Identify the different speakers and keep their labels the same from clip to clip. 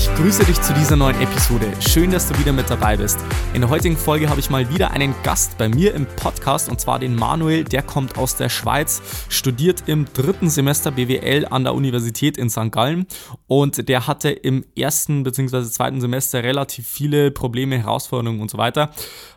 Speaker 1: Ich grüße dich zu dieser neuen Episode. Schön, dass du wieder mit dabei bist. In der heutigen Folge habe ich mal wieder einen Gast bei mir im Podcast und zwar den Manuel. Der kommt aus der Schweiz, studiert im dritten Semester BWL an der Universität in St. Gallen und der hatte im ersten bzw. zweiten Semester relativ viele Probleme, Herausforderungen und so weiter.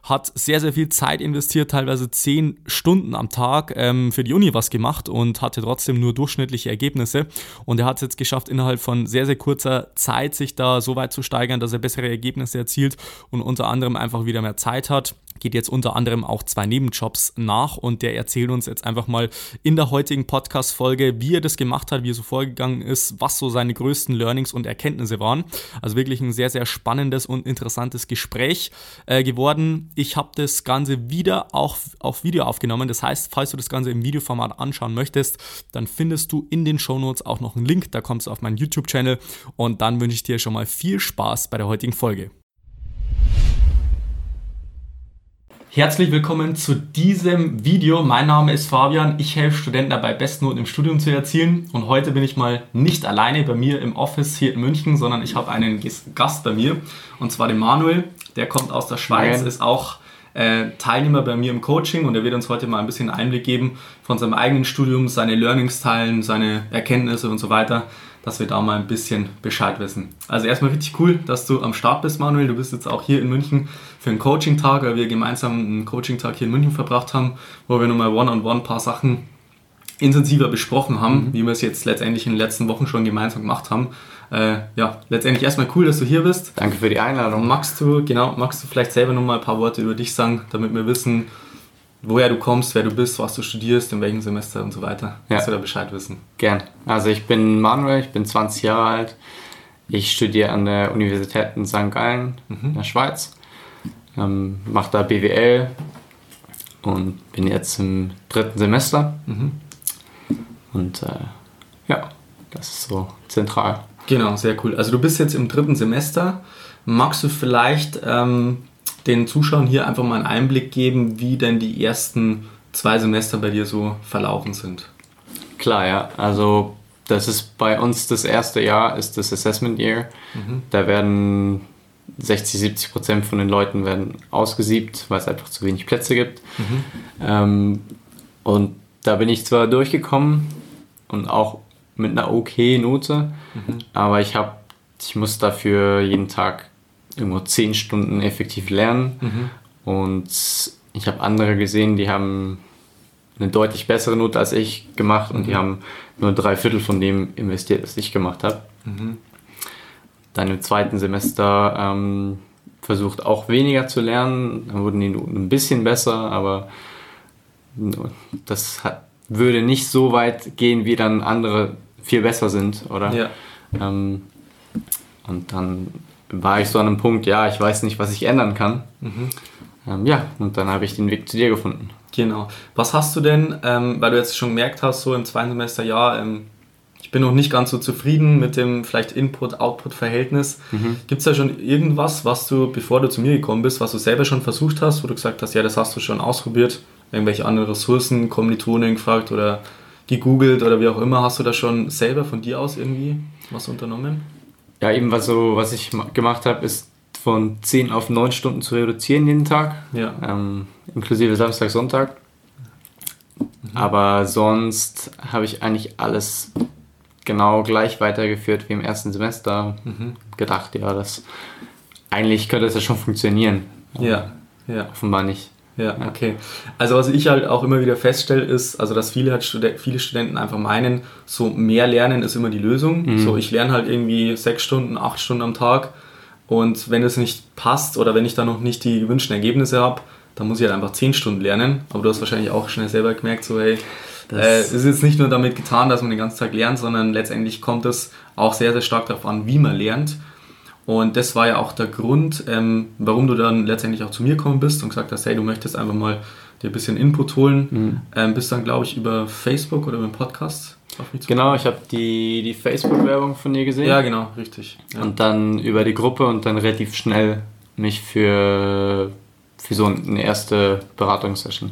Speaker 1: Hat sehr, sehr viel Zeit investiert, teilweise zehn Stunden am Tag ähm, für die Uni was gemacht und hatte trotzdem nur durchschnittliche Ergebnisse. Und er hat es jetzt geschafft, innerhalb von sehr, sehr kurzer Zeit bereit, sich da so weit zu steigern, dass er bessere Ergebnisse erzielt und unter anderem einfach wieder mehr Zeit hat geht jetzt unter anderem auch zwei Nebenjobs nach und der erzählt uns jetzt einfach mal in der heutigen Podcast-Folge, wie er das gemacht hat, wie er so vorgegangen ist, was so seine größten Learnings und Erkenntnisse waren. Also wirklich ein sehr, sehr spannendes und interessantes Gespräch äh, geworden. Ich habe das Ganze wieder auch auf Video aufgenommen. Das heißt, falls du das Ganze im Videoformat anschauen möchtest, dann findest du in den Shownotes auch noch einen Link. Da kommst du auf meinen YouTube-Channel und dann wünsche ich dir schon mal viel Spaß bei der heutigen Folge. Herzlich willkommen zu diesem Video. Mein Name ist Fabian. Ich helfe Studenten dabei, Bestnoten im Studium zu erzielen. Und heute bin ich mal nicht alleine bei mir im Office hier in München, sondern ich habe einen Gast bei mir. Und zwar den Manuel. Der kommt aus der Schweiz, Nein. ist auch äh, Teilnehmer bei mir im Coaching und er wird uns heute mal ein bisschen Einblick geben von seinem eigenen Studium, seine Learnings teilen, seine Erkenntnisse und so weiter dass wir da mal ein bisschen Bescheid wissen. Also erstmal richtig cool, dass du am Start bist, Manuel. Du bist jetzt auch hier in München für einen Coaching-Tag, weil wir gemeinsam einen Coaching-Tag hier in München verbracht haben, wo wir nochmal one-on-one ein paar Sachen intensiver besprochen haben, mhm. wie wir es jetzt letztendlich in den letzten Wochen schon gemeinsam gemacht haben. Äh, ja, letztendlich erstmal cool, dass du hier bist.
Speaker 2: Danke für die Einladung.
Speaker 1: Magst du, genau, magst du vielleicht selber nochmal ein paar Worte über dich sagen, damit wir wissen, woher du kommst, wer du bist, was du studierst, in welchem Semester und so weiter. Ja. Dass wir da Bescheid wissen.
Speaker 2: Gern. Also ich bin Manuel, ich bin 20 Jahre alt. Ich studiere an der Universität in St. Gallen mhm. in der Schweiz. Ähm, mache da BWL und bin jetzt im dritten Semester. Mhm. Und äh, ja, das ist so zentral.
Speaker 1: Genau, sehr cool. Also du bist jetzt im dritten Semester. Magst du vielleicht ähm, den Zuschauern hier einfach mal einen Einblick geben, wie denn die ersten zwei Semester bei dir so verlaufen sind.
Speaker 2: Klar, ja. Also das ist bei uns das erste Jahr, ist das Assessment Year. Mhm. Da werden 60, 70 Prozent von den Leuten werden ausgesiebt, weil es einfach zu wenig Plätze gibt. Mhm. Ähm, und da bin ich zwar durchgekommen und auch mit einer okay Note, mhm. aber ich habe, ich muss dafür jeden Tag irgendwo zehn Stunden effektiv lernen. Mhm. Und ich habe andere gesehen, die haben eine deutlich bessere Note als ich gemacht und mhm. die haben nur drei Viertel von dem investiert, was ich gemacht habe. Mhm. Dann im zweiten Semester ähm, versucht auch weniger zu lernen, dann wurden die Noten ein bisschen besser, aber das hat, würde nicht so weit gehen, wie dann andere viel besser sind, oder? Ja. Ähm, und dann war ich so an einem Punkt, ja, ich weiß nicht, was ich ändern kann. Mhm. Ähm, ja, und dann habe ich den Weg zu dir gefunden.
Speaker 1: Genau. Was hast du denn, ähm, weil du jetzt schon gemerkt hast, so im zweiten Semester, ja, ähm, ich bin noch nicht ganz so zufrieden mit dem vielleicht Input-Output-Verhältnis. Mhm. Gibt es da schon irgendwas, was du, bevor du zu mir gekommen bist, was du selber schon versucht hast, wo du gesagt hast, ja, das hast du schon ausprobiert? Irgendwelche anderen Ressourcen, Kommilitonen gefragt oder gegoogelt oder wie auch immer, hast du da schon selber von dir aus irgendwie was unternommen?
Speaker 2: Ja, eben was, so, was ich gemacht habe, ist von 10 auf 9 Stunden zu reduzieren jeden Tag. Ja. Ähm, inklusive Samstag, Sonntag. Mhm. Aber sonst habe ich eigentlich alles genau gleich weitergeführt wie im ersten Semester. Mhm. Gedacht, ja, das eigentlich könnte das ja schon funktionieren.
Speaker 1: Ja, ja.
Speaker 2: Offenbar nicht.
Speaker 1: Ja, okay. Also was ich halt auch immer wieder feststelle, ist, also dass viele, halt Stud viele Studenten einfach meinen, so mehr lernen ist immer die Lösung. Mhm. So ich lerne halt irgendwie sechs Stunden, acht Stunden am Tag und wenn es nicht passt oder wenn ich dann noch nicht die gewünschten Ergebnisse habe, dann muss ich halt einfach zehn Stunden lernen. Aber du hast wahrscheinlich auch schnell selber gemerkt, so hey, äh, es ist jetzt nicht nur damit getan, dass man den ganzen Tag lernt, sondern letztendlich kommt es auch sehr, sehr stark darauf an, wie man lernt. Und das war ja auch der Grund, ähm, warum du dann letztendlich auch zu mir gekommen bist und gesagt hast, hey, du möchtest einfach mal dir ein bisschen Input holen. Mhm. Ähm, bist dann, glaube ich, über Facebook oder über den Podcast
Speaker 2: auf mich Genau, ich habe die, die Facebook-Werbung von dir gesehen.
Speaker 1: Ja, genau, richtig.
Speaker 2: Ja. Und dann über die Gruppe und dann relativ schnell mich für, für so eine erste Beratungssession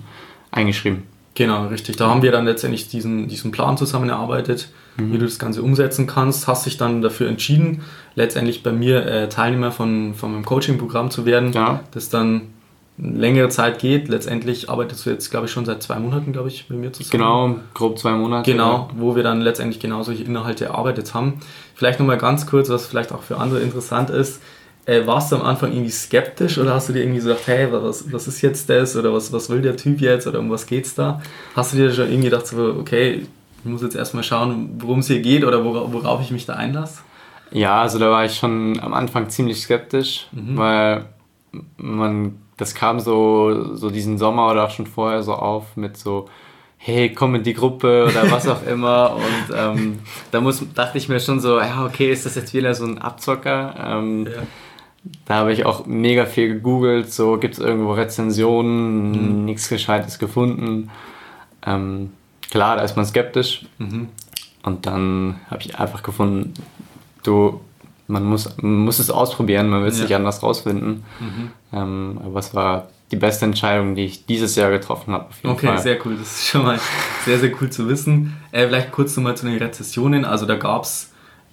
Speaker 2: eingeschrieben.
Speaker 1: Genau, richtig. Da haben wir dann letztendlich diesen, diesen Plan zusammen erarbeitet, mhm. wie du das Ganze umsetzen kannst. Hast dich dann dafür entschieden, letztendlich bei mir äh, Teilnehmer von, von meinem Coaching-Programm zu werden, ja. das dann längere Zeit geht. Letztendlich arbeitest du jetzt, glaube ich, schon seit zwei Monaten, glaube ich, mit mir zusammen.
Speaker 2: Genau, grob zwei Monate.
Speaker 1: Genau, wo wir dann letztendlich genau solche Inhalte erarbeitet haben. Vielleicht nochmal ganz kurz, was vielleicht auch für andere interessant ist. Äh, warst du am Anfang irgendwie skeptisch oder hast du dir irgendwie gesagt, hey, was, was ist jetzt das oder was, was will der Typ jetzt oder um was geht's da? Hast du dir schon irgendwie gedacht, so, okay, ich muss jetzt erstmal schauen, worum es hier geht oder worauf, worauf ich mich da einlasse?
Speaker 2: Ja, also da war ich schon am Anfang ziemlich skeptisch, mhm. weil man, das kam so, so diesen Sommer oder auch schon vorher so auf mit so, hey, komm in die Gruppe oder was auch immer. Und ähm, da muss, dachte ich mir schon so, ja, okay, ist das jetzt wieder so ein Abzocker? Ähm, ja. Da habe ich auch mega viel gegoogelt, so gibt es irgendwo Rezensionen, mhm. nichts Gescheites gefunden. Ähm, klar, da ist man skeptisch. Mhm. Und dann habe ich einfach gefunden, du, man muss, man muss es ausprobieren, man wird es ja. nicht anders rausfinden. Mhm. Ähm, aber es war die beste Entscheidung, die ich dieses Jahr getroffen habe.
Speaker 1: okay, Fall. sehr cool. Das ist schon mal sehr, sehr cool zu wissen. Äh, vielleicht kurz nochmal zu den Rezessionen. Also da gab es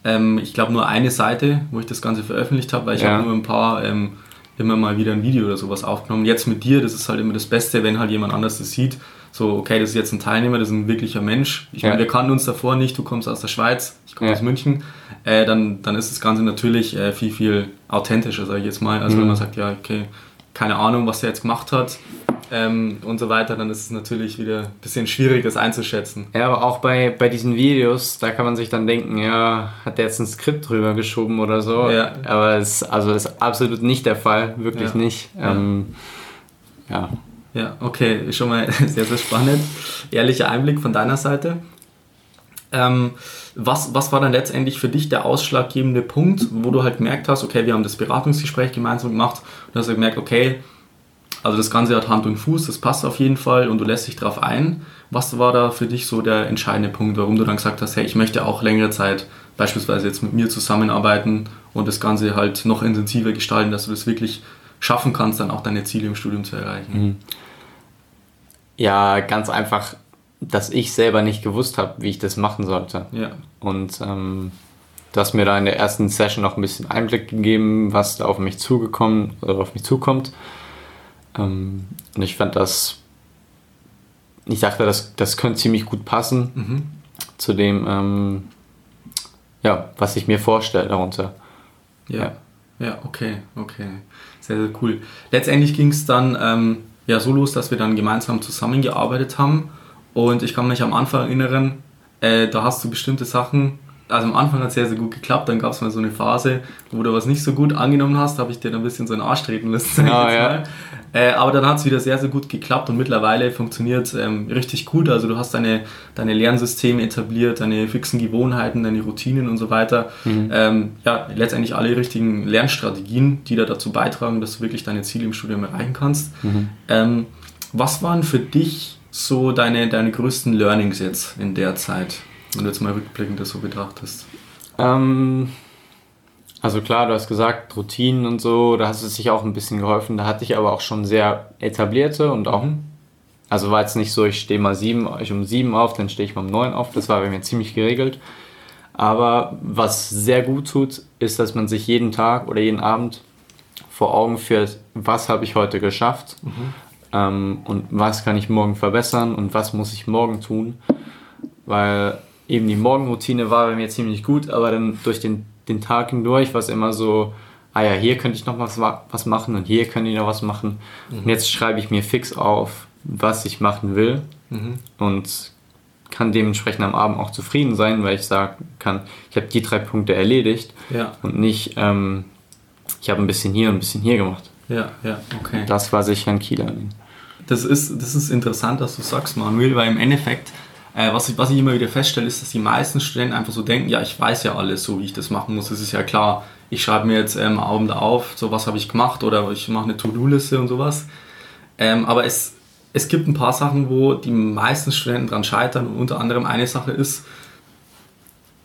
Speaker 1: ähm, ich glaube, nur eine Seite, wo ich das Ganze veröffentlicht habe, weil ich ja. habe nur ein paar ähm, immer mal wieder ein Video oder sowas aufgenommen. Jetzt mit dir, das ist halt immer das Beste, wenn halt jemand anders das sieht. So, okay, das ist jetzt ein Teilnehmer, das ist ein wirklicher Mensch. Ich ja. meine, wir kannten uns davor nicht, du kommst aus der Schweiz, ich komme ja. aus München. Äh, dann, dann ist das Ganze natürlich äh, viel, viel authentischer, sage ich jetzt mal. Also mhm. wenn man sagt, ja, okay, keine Ahnung, was er jetzt gemacht hat, ähm, und so weiter, dann ist es natürlich wieder ein bisschen schwierig, das einzuschätzen.
Speaker 2: Ja, aber auch bei, bei diesen Videos, da kann man sich dann denken, ja, hat der jetzt ein Skript drüber geschoben oder so. Ja. Aber es also ist absolut nicht der Fall, wirklich ja. nicht. Ähm,
Speaker 1: ja. Ja, okay, schon mal sehr, sehr spannend. Ehrlicher Einblick von deiner Seite. Ähm, was, was war dann letztendlich für dich der ausschlaggebende Punkt, wo du halt gemerkt hast, okay, wir haben das Beratungsgespräch gemeinsam gemacht und hast du gemerkt, okay, also das Ganze hat Hand und Fuß, das passt auf jeden Fall und du lässt dich darauf ein. Was war da für dich so der entscheidende Punkt, warum du dann gesagt hast, hey, ich möchte auch längere Zeit beispielsweise jetzt mit mir zusammenarbeiten und das Ganze halt noch intensiver gestalten, dass du das wirklich schaffen kannst, dann auch deine Ziele im Studium zu erreichen? Mhm.
Speaker 2: Ja, ganz einfach, dass ich selber nicht gewusst habe, wie ich das machen sollte. Ja. Und ähm, du hast mir da in der ersten Session noch ein bisschen Einblick gegeben, was da auf mich zugekommen oder auf mich zukommt. Ähm, und ich fand das, ich dachte, das, das könnte ziemlich gut passen mhm. zu dem, ähm, ja, was ich mir vorstelle darunter.
Speaker 1: Ja. ja. Ja, okay, okay. Sehr, sehr cool. Letztendlich ging es dann ähm, ja so los, dass wir dann gemeinsam zusammengearbeitet haben. Und ich kann mich am Anfang erinnern, äh, da hast du bestimmte Sachen also am Anfang hat es sehr, sehr gut geklappt, dann gab es mal so eine Phase, wo du was nicht so gut angenommen hast, habe ich dir dann ein bisschen so in den Arsch treten müssen. Oh, ja. Äh, aber dann hat es wieder sehr, sehr gut geklappt und mittlerweile funktioniert ähm, richtig gut. Also du hast deine, deine Lernsysteme etabliert, deine fixen Gewohnheiten, deine Routinen und so weiter. Mhm. Ähm, ja, letztendlich alle richtigen Lernstrategien, die da dazu beitragen, dass du wirklich deine Ziele im Studium erreichen kannst. Mhm. Ähm, was waren für dich so deine, deine größten Learnings jetzt in der Zeit? Wenn du jetzt mal rückblickend das so betrachtest?
Speaker 2: Ähm, also klar, du hast gesagt, Routinen und so, da hast du sich auch ein bisschen geholfen. Da hatte ich aber auch schon sehr etablierte und auch, mhm. also war jetzt nicht so, ich stehe mal sieben, ich um sieben auf, dann stehe ich mal um neun auf. Das war bei mir ziemlich geregelt. Aber was sehr gut tut, ist, dass man sich jeden Tag oder jeden Abend vor Augen führt, was habe ich heute geschafft mhm. ähm, und was kann ich morgen verbessern und was muss ich morgen tun. Weil eben die Morgenroutine war bei mir ziemlich gut, aber dann durch den, den Tag hindurch war es immer so, ah ja, hier könnte ich noch was, was machen und hier könnte ich noch was machen. Mhm. Und jetzt schreibe ich mir fix auf, was ich machen will mhm. und kann dementsprechend am Abend auch zufrieden sein, weil ich sagen kann, ich habe die drei Punkte erledigt ja. und nicht, ähm, ich habe ein bisschen hier und ein bisschen hier gemacht.
Speaker 1: Ja, ja, okay.
Speaker 2: Das war sicher ein Kieler.
Speaker 1: Das ist, das ist interessant, dass du sagst, Manuel, weil im Endeffekt äh, was, ich, was ich immer wieder feststelle, ist, dass die meisten Studenten einfach so denken, ja, ich weiß ja alles, so wie ich das machen muss. Es ist ja klar, ich schreibe mir jetzt ähm, Abend auf, so was habe ich gemacht oder ich mache eine To-Do-Liste und sowas. Ähm, aber es, es gibt ein paar Sachen, wo die meisten Studenten dran scheitern und unter anderem eine Sache ist,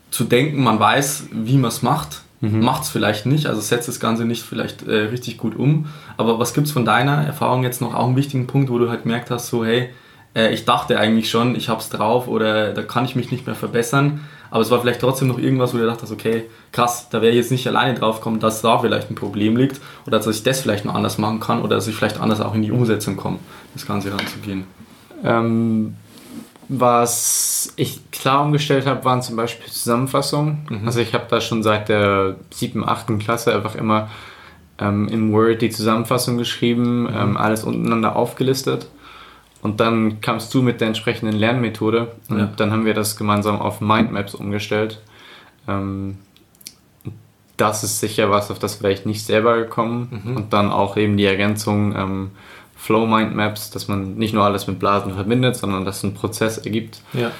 Speaker 1: zu denken, man weiß, wie man es macht, mhm. macht es vielleicht nicht, also setzt das Ganze nicht vielleicht äh, richtig gut um. Aber was gibt es von deiner Erfahrung jetzt noch auch einen wichtigen Punkt, wo du halt gemerkt hast, so hey, äh, ich dachte eigentlich schon, ich habe es drauf oder da kann ich mich nicht mehr verbessern, aber es war vielleicht trotzdem noch irgendwas, wo du dachtest, okay, krass, da wäre ich jetzt nicht alleine drauf gekommen, dass da vielleicht ein Problem liegt oder dass ich das vielleicht noch anders machen kann oder dass ich vielleicht anders auch in die Umsetzung komme, das Ganze ranzugehen.
Speaker 2: Ähm, was ich klar umgestellt habe, waren zum Beispiel Zusammenfassungen. Mhm. Also ich habe da schon seit der siebten, achten Klasse einfach immer ähm, im Word die Zusammenfassung geschrieben, mhm. ähm, alles untereinander aufgelistet. Und dann kamst du mit der entsprechenden Lernmethode und ja. dann haben wir das gemeinsam auf Mindmaps umgestellt. Ähm, das ist sicher was, auf das wäre ich nicht selber gekommen. Mhm. Und dann auch eben die Ergänzung ähm, Flow Mindmaps, dass man nicht nur alles mit Blasen verbindet, sondern dass ein Prozess ergibt. Ja,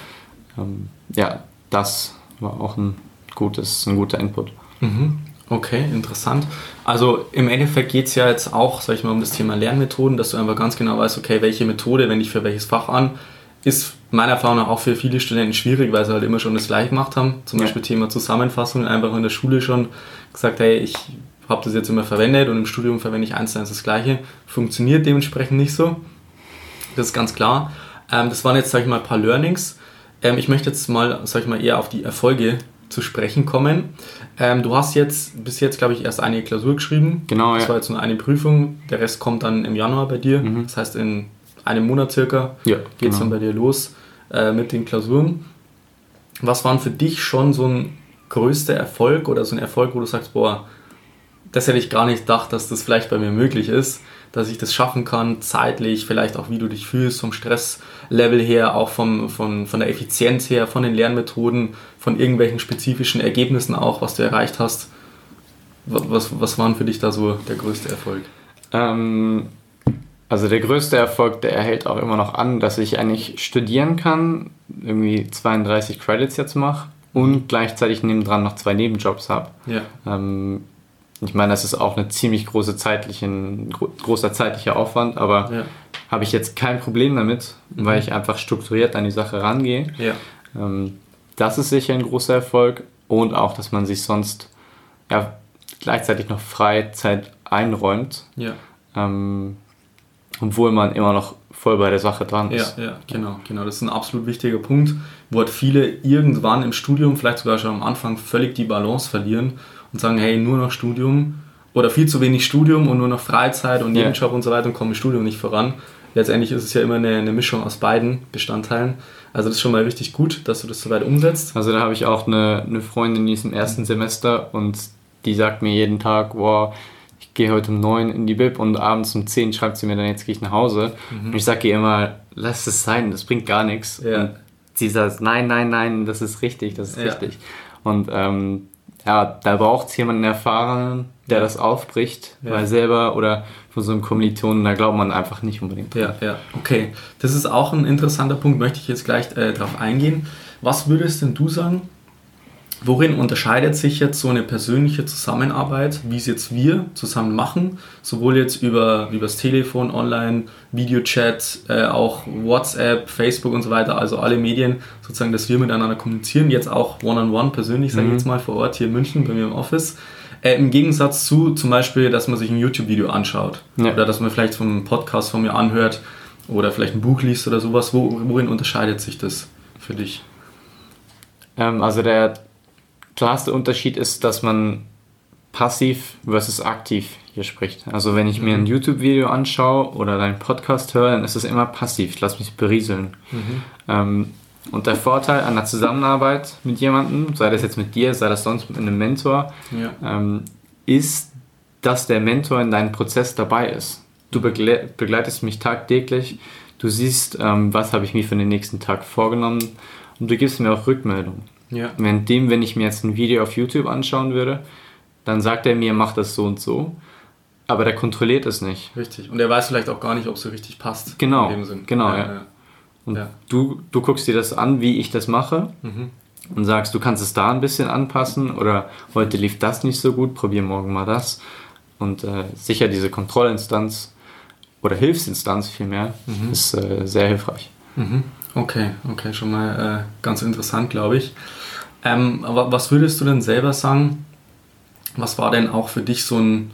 Speaker 2: ähm, ja das war auch ein, gutes, ein guter Input.
Speaker 1: Mhm. Okay, interessant. Also im Endeffekt geht es ja jetzt auch, sag ich mal, um das Thema Lernmethoden, dass du einfach ganz genau weißt, okay, welche Methode wende ich für welches Fach an. Ist meiner Erfahrung nach auch für viele Studenten schwierig, weil sie halt immer schon das gleiche gemacht haben. Zum ja. Beispiel Thema Zusammenfassung, einfach in der Schule schon gesagt, hey, ich habe das jetzt immer verwendet und im Studium verwende ich eins zu eins das gleiche. Funktioniert dementsprechend nicht so. Das ist ganz klar. Ähm, das waren jetzt, sag ich mal, ein paar Learnings. Ähm, ich möchte jetzt mal, sag ich mal, eher auf die Erfolge zu sprechen kommen. Ähm, du hast jetzt bis jetzt, glaube ich, erst eine Klausur geschrieben.
Speaker 2: Genau,
Speaker 1: Das war jetzt nur eine Prüfung. Der Rest kommt dann im Januar bei dir. Mhm. Das heißt, in einem Monat circa
Speaker 2: ja,
Speaker 1: geht es genau. dann bei dir los äh, mit den Klausuren. Was waren für dich schon so ein größter Erfolg oder so ein Erfolg, wo du sagst, boah, das hätte ich gar nicht gedacht, dass das vielleicht bei mir möglich ist, dass ich das schaffen kann, zeitlich, vielleicht auch wie du dich fühlst, vom Stresslevel her, auch vom, von, von der Effizienz her, von den Lernmethoden, von irgendwelchen spezifischen Ergebnissen auch, was du erreicht hast. Was, was waren für dich da so der größte Erfolg?
Speaker 2: Ähm, also der größte Erfolg, der erhält auch immer noch an, dass ich eigentlich studieren kann, irgendwie 32 Credits jetzt mache und gleichzeitig nebendran noch zwei Nebenjobs habe.
Speaker 1: Ja.
Speaker 2: Ähm, ich meine, das ist auch eine ziemlich große zeitliche, großer zeitlicher Aufwand, aber ja. habe ich jetzt kein Problem damit, mhm. weil ich einfach strukturiert an die Sache rangehe.
Speaker 1: Ja.
Speaker 2: Ähm, das ist sicher ein großer Erfolg und auch, dass man sich sonst ja, gleichzeitig noch Freizeit einräumt,
Speaker 1: ja.
Speaker 2: ähm, obwohl man immer noch voll bei der Sache dran ist.
Speaker 1: Ja, ja, genau, genau. Das ist ein absolut wichtiger Punkt, wo halt viele irgendwann im Studium, vielleicht sogar schon am Anfang, völlig die Balance verlieren und sagen, hey, nur noch Studium oder viel zu wenig Studium und nur noch Freizeit und Nebenjob yeah. und so weiter und kommen im Studium nicht voran. Letztendlich ist es ja immer eine, eine Mischung aus beiden Bestandteilen. Also das ist schon mal richtig gut, dass du das so weit umsetzt.
Speaker 2: Also da habe ich auch eine, eine Freundin, die ist im ersten Semester und die sagt mir jeden Tag, wow, ich gehe heute um neun in die Bib und abends um zehn schreibt sie mir dann, jetzt gehe ich nach Hause. Mhm. Und ich sage ihr immer, lass es sein, das bringt gar nichts.
Speaker 1: Ja.
Speaker 2: Und sie sagt, nein, nein, nein, das ist richtig, das ist ja. richtig. Und ähm, ja, da braucht es jemanden erfahrenen, der ja. das aufbricht, ja. weil selber oder von so einem Kommilitonen, da glaubt man einfach nicht unbedingt.
Speaker 1: Ja, ja, okay. Das ist auch ein interessanter Punkt, möchte ich jetzt gleich äh, darauf eingehen. Was würdest denn du sagen, Worin unterscheidet sich jetzt so eine persönliche Zusammenarbeit, wie es jetzt wir zusammen machen, sowohl jetzt über, das Telefon, online, Videochat, äh, auch WhatsApp, Facebook und so weiter, also alle Medien, sozusagen, dass wir miteinander kommunizieren, jetzt auch one-on-one -on -one, persönlich, sage ich mhm. jetzt mal, vor Ort hier in München bei mir im Office. Äh, Im Gegensatz zu zum Beispiel, dass man sich ein YouTube-Video anschaut ja. oder dass man vielleicht vom Podcast von mir anhört oder vielleicht ein Buch liest oder sowas. Wo, worin unterscheidet sich das für dich?
Speaker 2: Ähm, also der klarste Unterschied ist, dass man passiv versus aktiv hier spricht. Also wenn ich mir ein mhm. YouTube-Video anschaue oder deinen Podcast höre, dann ist es immer passiv. Ich lasse mich berieseln. Mhm. Ähm, und der Vorteil an der Zusammenarbeit mit jemandem, sei das jetzt mit dir, sei das sonst mit einem Mentor,
Speaker 1: ja.
Speaker 2: ähm, ist, dass der Mentor in deinem Prozess dabei ist. Du begle begleitest mich tagtäglich, du siehst, ähm, was habe ich mir für den nächsten Tag vorgenommen und du gibst mir auch Rückmeldung.
Speaker 1: Ja.
Speaker 2: Während dem, wenn ich mir jetzt ein Video auf YouTube anschauen würde, dann sagt er mir, mach das so und so. Aber der kontrolliert es nicht.
Speaker 1: Richtig. Und er weiß vielleicht auch gar nicht, ob es so richtig passt.
Speaker 2: Genau. Genau, ja.
Speaker 1: ja.
Speaker 2: Und ja. Du, du guckst dir das an, wie ich das mache.
Speaker 1: Mhm.
Speaker 2: Und sagst, du kannst es da ein bisschen anpassen oder heute lief das nicht so gut, probier morgen mal das. Und äh, sicher diese Kontrollinstanz. oder Hilfsinstanz vielmehr, mhm. ist äh, sehr hilfreich.
Speaker 1: Mhm. Okay, okay, schon mal äh, ganz interessant, glaube ich. Ähm, aber was würdest du denn selber sagen? Was war denn auch für dich so, ein,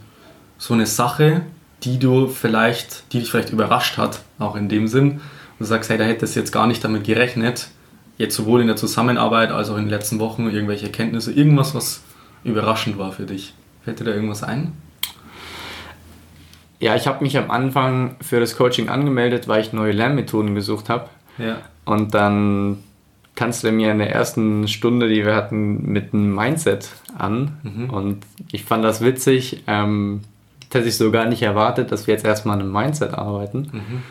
Speaker 1: so eine Sache, die du vielleicht, die dich vielleicht überrascht hat, auch in dem Sinn? Du sagst, hey, da hättest du jetzt gar nicht damit gerechnet, jetzt sowohl in der Zusammenarbeit als auch in den letzten Wochen irgendwelche Erkenntnisse, irgendwas, was überraschend war für dich. Fällt dir da irgendwas ein?
Speaker 2: Ja, ich habe mich am Anfang für das Coaching angemeldet, weil ich neue Lernmethoden gesucht habe.
Speaker 1: Ja.
Speaker 2: Und dann kannst du mir in der ersten Stunde, die wir hatten, mit einem Mindset an. Mhm. Und ich fand das witzig. Ähm, hätte ich so gar nicht erwartet, dass wir jetzt erstmal an einem Mindset arbeiten. Mhm.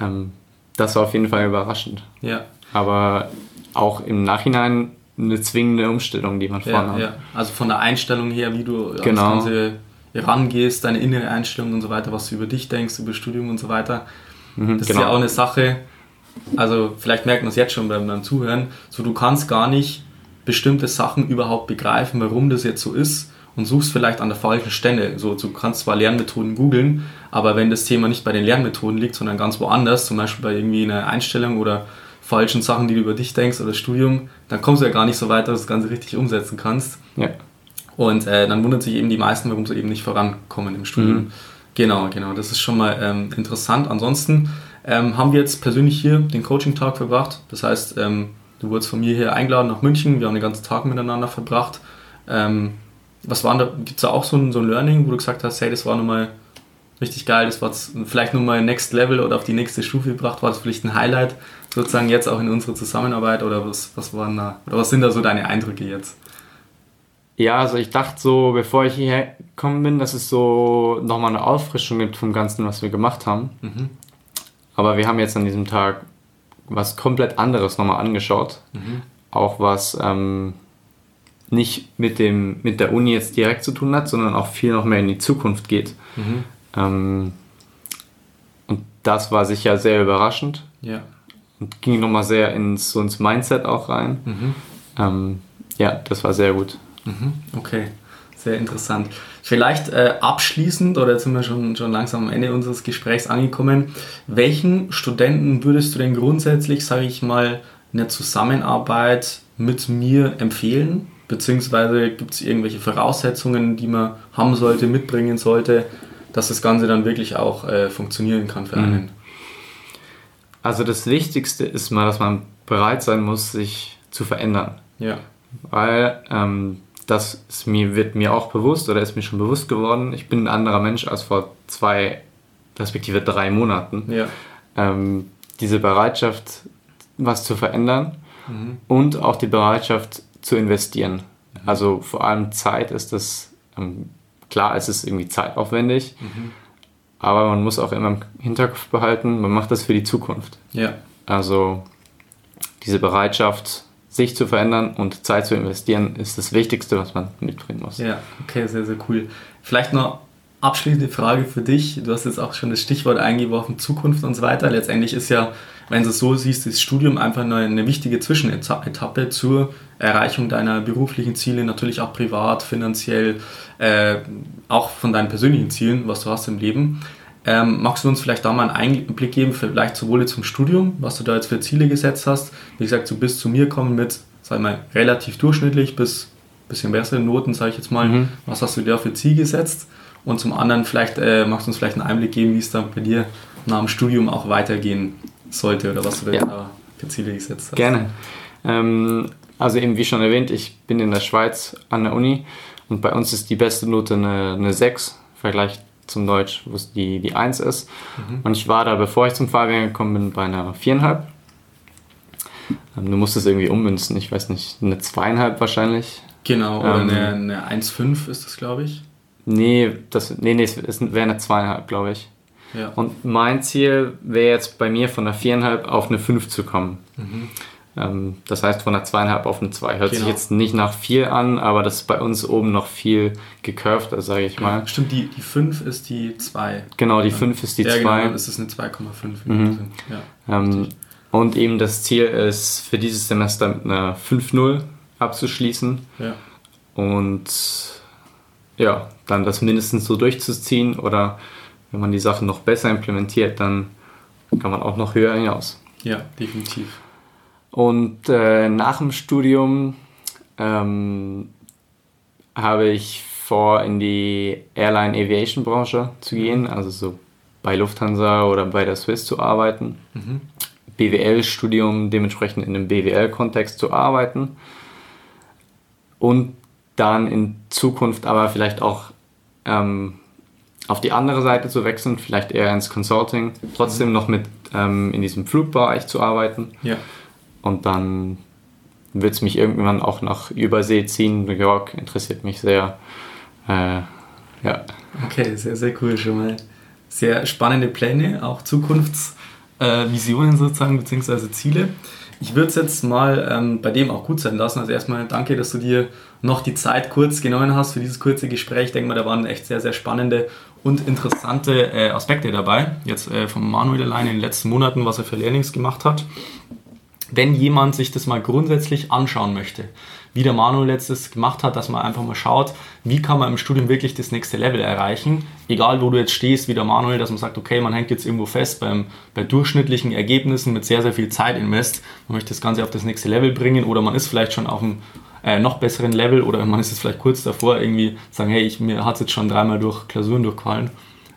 Speaker 2: Ähm, das war auf jeden Fall überraschend.
Speaker 1: Ja.
Speaker 2: Aber auch im Nachhinein eine zwingende Umstellung, die man
Speaker 1: ja,
Speaker 2: vornahm.
Speaker 1: Ja. Also von der Einstellung her, wie du
Speaker 2: genau.
Speaker 1: das Ganze rangehst, deine innere Einstellung und so weiter, was du über dich denkst, über Studium und so weiter. Mhm, das genau. ist ja auch eine Sache, also vielleicht merkt man es jetzt schon beim, beim Zuhören, so du kannst gar nicht bestimmte Sachen überhaupt begreifen, warum das jetzt so ist und suchst vielleicht an der falschen Stelle. So, du kannst zwar Lernmethoden googeln, aber wenn das Thema nicht bei den Lernmethoden liegt, sondern ganz woanders, zum Beispiel bei irgendwie einer Einstellung oder falschen Sachen, die du über dich denkst oder Studium, dann kommst du ja gar nicht so weit, dass du das Ganze richtig umsetzen kannst.
Speaker 2: Ja.
Speaker 1: Und äh, dann wundern sich eben die meisten, warum sie eben nicht vorankommen im Studium. Mhm. Genau, genau. Das ist schon mal ähm, interessant. Ansonsten ähm, haben wir jetzt persönlich hier den Coaching-Tag verbracht. Das heißt, ähm, du wurdest von mir hier eingeladen nach München. Wir haben den ganzen Tag miteinander verbracht. Ähm, was waren da? Gibt es da auch so ein, so ein Learning, wo du gesagt hast, hey, das war nochmal richtig geil, das war vielleicht nochmal Next Level oder auf die nächste Stufe gebracht? War das vielleicht ein Highlight sozusagen jetzt auch in unserer Zusammenarbeit oder was, was waren da, oder was sind da so deine Eindrücke jetzt?
Speaker 2: Ja, also ich dachte so, bevor ich hierher gekommen bin, dass es so nochmal eine Auffrischung gibt vom Ganzen, was wir gemacht haben. Mhm. Aber wir haben jetzt an diesem Tag was komplett anderes nochmal angeschaut. Mhm. Auch was ähm, nicht mit, dem, mit der Uni jetzt direkt zu tun hat, sondern auch viel noch mehr in die Zukunft geht. Mhm. Ähm, und das war sicher sehr überraschend.
Speaker 1: Ja.
Speaker 2: Und ging nochmal sehr ins, so ins Mindset auch rein. Mhm. Ähm, ja, das war sehr gut.
Speaker 1: Mhm. Okay, sehr interessant. Vielleicht äh, abschließend, oder jetzt sind wir schon, schon langsam am Ende unseres Gesprächs angekommen, welchen Studenten würdest du denn grundsätzlich, sage ich mal, eine Zusammenarbeit mit mir empfehlen? Beziehungsweise gibt es irgendwelche Voraussetzungen, die man haben sollte, mitbringen sollte, dass das Ganze dann wirklich auch äh, funktionieren kann für mhm. einen?
Speaker 2: Also das Wichtigste ist mal, dass man bereit sein muss, sich zu verändern.
Speaker 1: Ja.
Speaker 2: Weil ähm, das mir, wird mir auch bewusst oder ist mir schon bewusst geworden. Ich bin ein anderer Mensch als vor zwei, respektive drei Monaten.
Speaker 1: Ja.
Speaker 2: Ähm, diese Bereitschaft, was zu verändern mhm. und auch die Bereitschaft zu investieren. Also vor allem Zeit ist das, ähm, klar, es ist irgendwie zeitaufwendig, mhm. aber man muss auch immer im Hinterkopf behalten, man macht das für die Zukunft.
Speaker 1: Ja.
Speaker 2: Also diese Bereitschaft, sich zu verändern und Zeit zu investieren, ist das Wichtigste, was man mitbringen muss.
Speaker 1: Ja, okay, sehr, sehr cool. Vielleicht noch abschließende Frage für dich. Du hast jetzt auch schon das Stichwort eingeworfen, Zukunft und so weiter. Letztendlich ist ja, wenn du es so siehst, das Studium einfach eine, eine wichtige Zwischenetappe zur Erreichung deiner beruflichen Ziele, natürlich auch privat, finanziell, äh, auch von deinen persönlichen Zielen, was du hast im Leben. Ähm, magst du uns vielleicht da mal einen Einblick geben, vielleicht sowohl zum Studium, was du da jetzt für Ziele gesetzt hast? Wie gesagt, du bist zu mir gekommen mit, sag mal, relativ durchschnittlich bis bisschen besseren Noten, sage ich jetzt mal. Mhm. Was hast du dir für Ziel gesetzt? Und zum anderen, vielleicht äh, magst du uns vielleicht einen Einblick geben, wie es dann bei dir nach dem Studium auch weitergehen sollte oder was du ja. da für Ziele gesetzt hast.
Speaker 2: Gerne. Ähm, also eben wie schon erwähnt, ich bin in der Schweiz an der Uni und bei uns ist die beste Note eine, eine 6, Vergleich zum Deutsch, wo es die, die 1 ist. Mhm. Und ich war da, bevor ich zum Fahrwehr gekommen bin, bei einer 4,5. Ähm, du musst es irgendwie ummünzen, ich weiß nicht, eine 2,5 wahrscheinlich.
Speaker 1: Genau, oder ähm, eine, eine 1,5 ist das, glaube ich.
Speaker 2: Nee, das, nee, nee, es wäre eine 2,5, glaube ich.
Speaker 1: Ja.
Speaker 2: Und mein Ziel wäre jetzt bei mir von einer 4,5 auf eine 5 zu kommen. Mhm. Ähm, das heißt von einer zweieinhalb auf eine zwei. Hört genau. sich jetzt nicht nach viel an, aber das ist bei uns oben noch viel gecurved, sage ich mal.
Speaker 1: Stimmt, die, die 5 ist die 2.
Speaker 2: Genau, die 5 ist die 2. Ja, genau,
Speaker 1: dann ist es eine 2,5. Mhm.
Speaker 2: Ja, ähm, und eben das Ziel ist, für dieses Semester mit einer 5-0 abzuschließen.
Speaker 1: Ja.
Speaker 2: Und ja, dann das mindestens so durchzuziehen oder wenn man die Sachen noch besser implementiert, dann kann man auch noch höher hinaus.
Speaker 1: Ja, definitiv.
Speaker 2: Und äh, nach dem Studium ähm, habe ich vor, in die Airline Aviation Branche zu gehen, also so bei Lufthansa oder bei der Swiss zu arbeiten. Mhm. BWL-Studium dementsprechend in einem BWL-Kontext zu arbeiten. Und dann in Zukunft aber vielleicht auch ähm, auf die andere Seite zu wechseln, vielleicht eher ins Consulting, trotzdem mhm. noch mit ähm, in diesem Flugbereich zu arbeiten.
Speaker 1: Ja.
Speaker 2: Und dann wird es mich irgendwann auch nach Übersee ziehen. New York interessiert mich sehr. Äh, ja.
Speaker 1: Okay, sehr, sehr cool schon mal. Sehr spannende Pläne, auch Zukunftsvisionen äh, sozusagen, beziehungsweise Ziele. Ich würde es jetzt mal ähm, bei dem auch gut sein lassen. Also erstmal danke, dass du dir noch die Zeit kurz genommen hast für dieses kurze Gespräch. Ich denke mal, da waren echt sehr, sehr spannende und interessante äh, Aspekte dabei. Jetzt äh, von Manuel allein in den letzten Monaten, was er für Learnings gemacht hat. Wenn jemand sich das mal grundsätzlich anschauen möchte, wie der Manuel letztes gemacht hat, dass man einfach mal schaut, wie kann man im Studium wirklich das nächste Level erreichen. Egal, wo du jetzt stehst, wie der Manuel, dass man sagt, okay, man hängt jetzt irgendwo fest beim, bei durchschnittlichen Ergebnissen mit sehr, sehr viel Zeit invest. Man möchte das Ganze auf das nächste Level bringen oder man ist vielleicht schon auf einem äh, noch besseren Level oder man ist jetzt vielleicht kurz davor, irgendwie sagen, hey, ich, mir hat es jetzt schon dreimal durch Klausuren durchgefallen.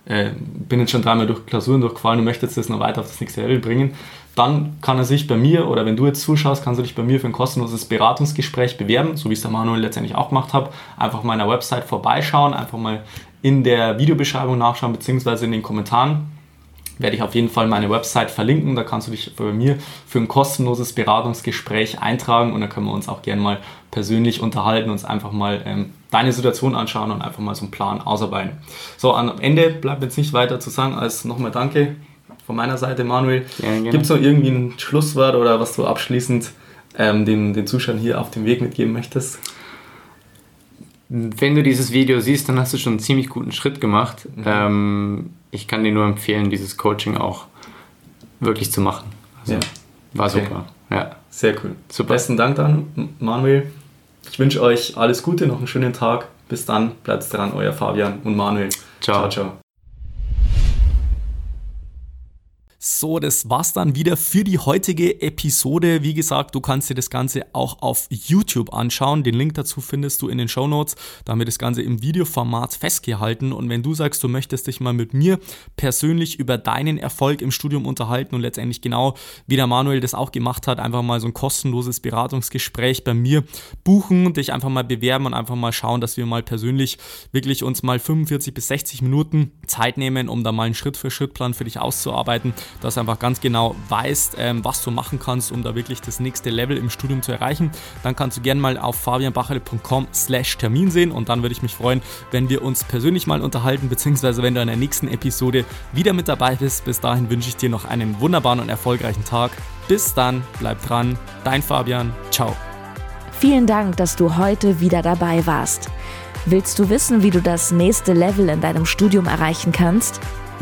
Speaker 1: Äh, bin jetzt schon dreimal durch Klausuren durchgefallen und möchte jetzt das noch weiter auf das nächste Level bringen dann kann er sich bei mir oder wenn du jetzt zuschaust, kannst du dich bei mir für ein kostenloses Beratungsgespräch bewerben, so wie es der Manuel letztendlich auch gemacht hat. Einfach meiner Website vorbeischauen, einfach mal in der Videobeschreibung nachschauen, beziehungsweise in den Kommentaren werde ich auf jeden Fall meine Website verlinken. Da kannst du dich bei mir für ein kostenloses Beratungsgespräch eintragen und dann können wir uns auch gerne mal persönlich unterhalten, uns einfach mal ähm, deine Situation anschauen und einfach mal so einen Plan ausarbeiten. So, am Ende bleibt jetzt nicht weiter zu sagen als nochmal Danke von meiner Seite, Manuel. Ja, Gibt es noch irgendwie ein Schlusswort oder was du abschließend ähm, den, den Zuschauern hier auf dem Weg mitgeben möchtest?
Speaker 2: Wenn du dieses Video siehst, dann hast du schon einen ziemlich guten Schritt gemacht. Mhm. Ähm, ich kann dir nur empfehlen, dieses Coaching auch wirklich zu machen. Also, ja. War okay. super. Ja.
Speaker 1: Sehr cool. Super. Besten Dank dann, Manuel. Ich wünsche euch alles Gute, noch einen schönen Tag. Bis dann, bleibt dran, euer Fabian und Manuel.
Speaker 2: Ciao, ciao. ciao.
Speaker 1: So, das war's dann wieder für die heutige Episode. Wie gesagt, du kannst dir das Ganze auch auf YouTube anschauen. Den Link dazu findest du in den Show Notes. Da haben wir das Ganze im Videoformat festgehalten. Und wenn du sagst, du möchtest dich mal mit mir persönlich über deinen Erfolg im Studium unterhalten und letztendlich genau wie der Manuel das auch gemacht hat, einfach mal so ein kostenloses Beratungsgespräch bei mir buchen, dich einfach mal bewerben und einfach mal schauen, dass wir mal persönlich wirklich uns mal 45 bis 60 Minuten Zeit nehmen, um da mal einen Schritt-für-Schritt-Plan für dich auszuarbeiten dass du einfach ganz genau weißt, ähm, was du machen kannst, um da wirklich das nächste Level im Studium zu erreichen, dann kannst du gerne mal auf fabianbachele.com slash Termin sehen und dann würde ich mich freuen, wenn wir uns persönlich mal unterhalten, beziehungsweise wenn du in der nächsten Episode wieder mit dabei bist. Bis dahin wünsche ich dir noch einen wunderbaren und erfolgreichen Tag. Bis dann, bleib dran, dein Fabian, ciao.
Speaker 3: Vielen Dank, dass du heute wieder dabei warst. Willst du wissen, wie du das nächste Level in deinem Studium erreichen kannst?